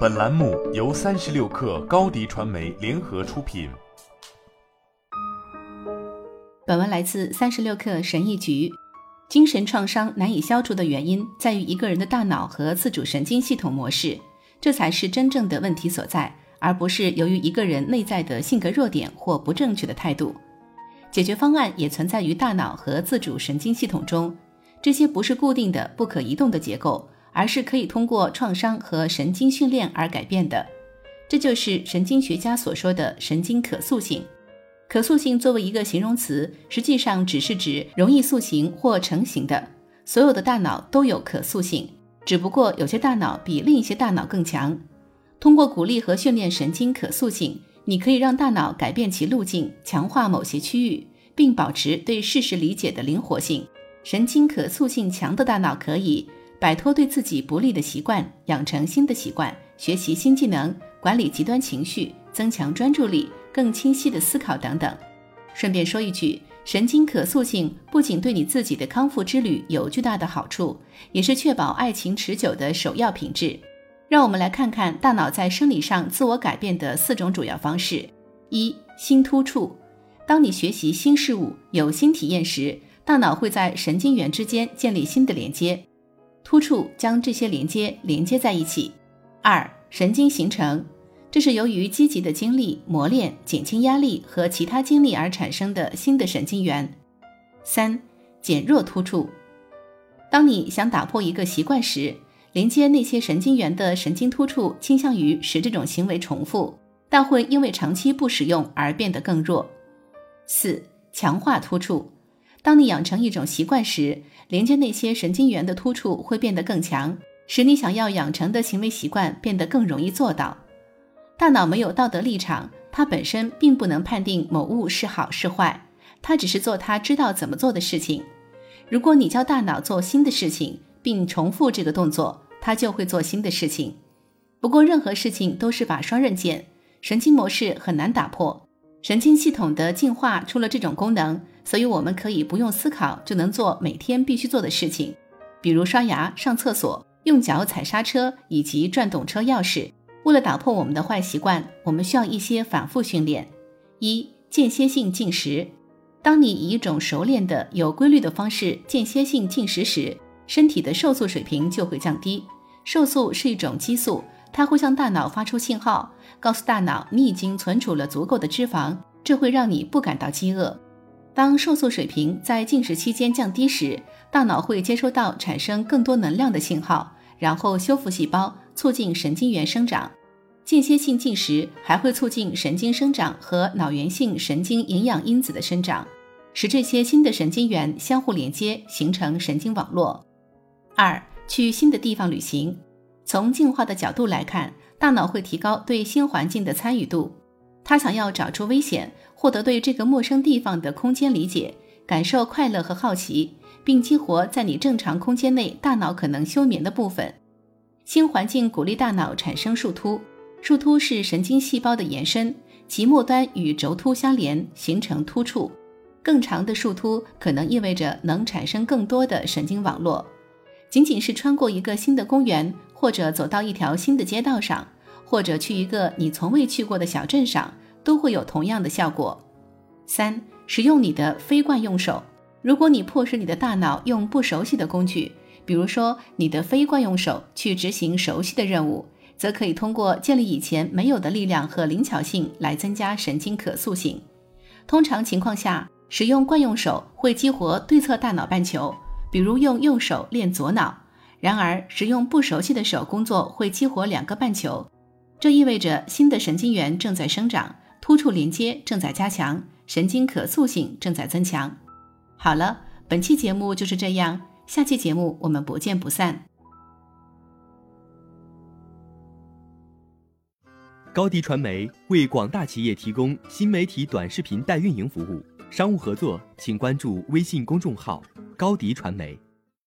本栏目由三十六氪高低传媒联合出品。本文来自三十六氪神医局。精神创伤难以消除的原因在于一个人的大脑和自主神经系统模式，这才是真正的问题所在，而不是由于一个人内在的性格弱点或不正确的态度。解决方案也存在于大脑和自主神经系统中，这些不是固定的、不可移动的结构，而是可以通过创伤和神经训练而改变的。这就是神经学家所说的神经可塑性。可塑性作为一个形容词，实际上只是指容易塑形或成型的。所有的大脑都有可塑性，只不过有些大脑比另一些大脑更强。通过鼓励和训练神经可塑性，你可以让大脑改变其路径，强化某些区域，并保持对事实理解的灵活性。神经可塑性强的大脑可以摆脱对自己不利的习惯，养成新的习惯，学习新技能，管理极端情绪，增强专注力。更清晰的思考等等。顺便说一句，神经可塑性不仅对你自己的康复之旅有巨大的好处，也是确保爱情持久的首要品质。让我们来看看大脑在生理上自我改变的四种主要方式：一、新突触。当你学习新事物、有新体验时，大脑会在神经元之间建立新的连接，突触将这些连接连接在一起。二、神经形成。这是由于积极的经历、磨练、减轻压力和其他经历而产生的新的神经元。三、减弱突触。当你想打破一个习惯时，连接那些神经元的神经突触倾向于使这种行为重复，但会因为长期不使用而变得更弱。四、强化突触。当你养成一种习惯时，连接那些神经元的突触会变得更强，使你想要养成的行为习惯变得更容易做到。大脑没有道德立场，它本身并不能判定某物是好是坏，它只是做它知道怎么做的事情。如果你教大脑做新的事情，并重复这个动作，它就会做新的事情。不过，任何事情都是把双刃剑，神经模式很难打破。神经系统的进化出了这种功能，所以我们可以不用思考就能做每天必须做的事情，比如刷牙、上厕所、用脚踩刹车以及转动车钥匙。为了打破我们的坏习惯，我们需要一些反复训练。一、间歇性进食。当你以一种熟练的、有规律的方式间歇性进食时，身体的瘦素水平就会降低。瘦素是一种激素，它会向大脑发出信号，告诉大脑你已经存储了足够的脂肪，这会让你不感到饥饿。当瘦素水平在进食期间降低时，大脑会接收到产生更多能量的信号，然后修复细胞。促进神经元生长，间歇性进食还会促进神经生长和脑源性神经营养因子的生长，使这些新的神经元相互连接，形成神经网络。二，去新的地方旅行。从进化的角度来看，大脑会提高对新环境的参与度。他想要找出危险，获得对这个陌生地方的空间理解，感受快乐和好奇，并激活在你正常空间内大脑可能休眠的部分。新环境鼓励大脑产生树突，树突是神经细胞的延伸，其末端与轴突相连，形成突触。更长的树突可能意味着能产生更多的神经网络。仅仅是穿过一个新的公园，或者走到一条新的街道上，或者去一个你从未去过的小镇上，都会有同样的效果。三、使用你的非惯用手。如果你迫使你的大脑用不熟悉的工具。比如说，你的非惯用手去执行熟悉的任务，则可以通过建立以前没有的力量和灵巧性来增加神经可塑性。通常情况下，使用惯用手会激活对侧大脑半球，比如用右手练左脑。然而，使用不熟悉的手工作会激活两个半球，这意味着新的神经元正在生长，突触连接正在加强，神经可塑性正在增强。好了，本期节目就是这样。下期节目我们不见不散。高迪传媒为广大企业提供新媒体短视频代运营服务，商务合作请关注微信公众号高迪传媒。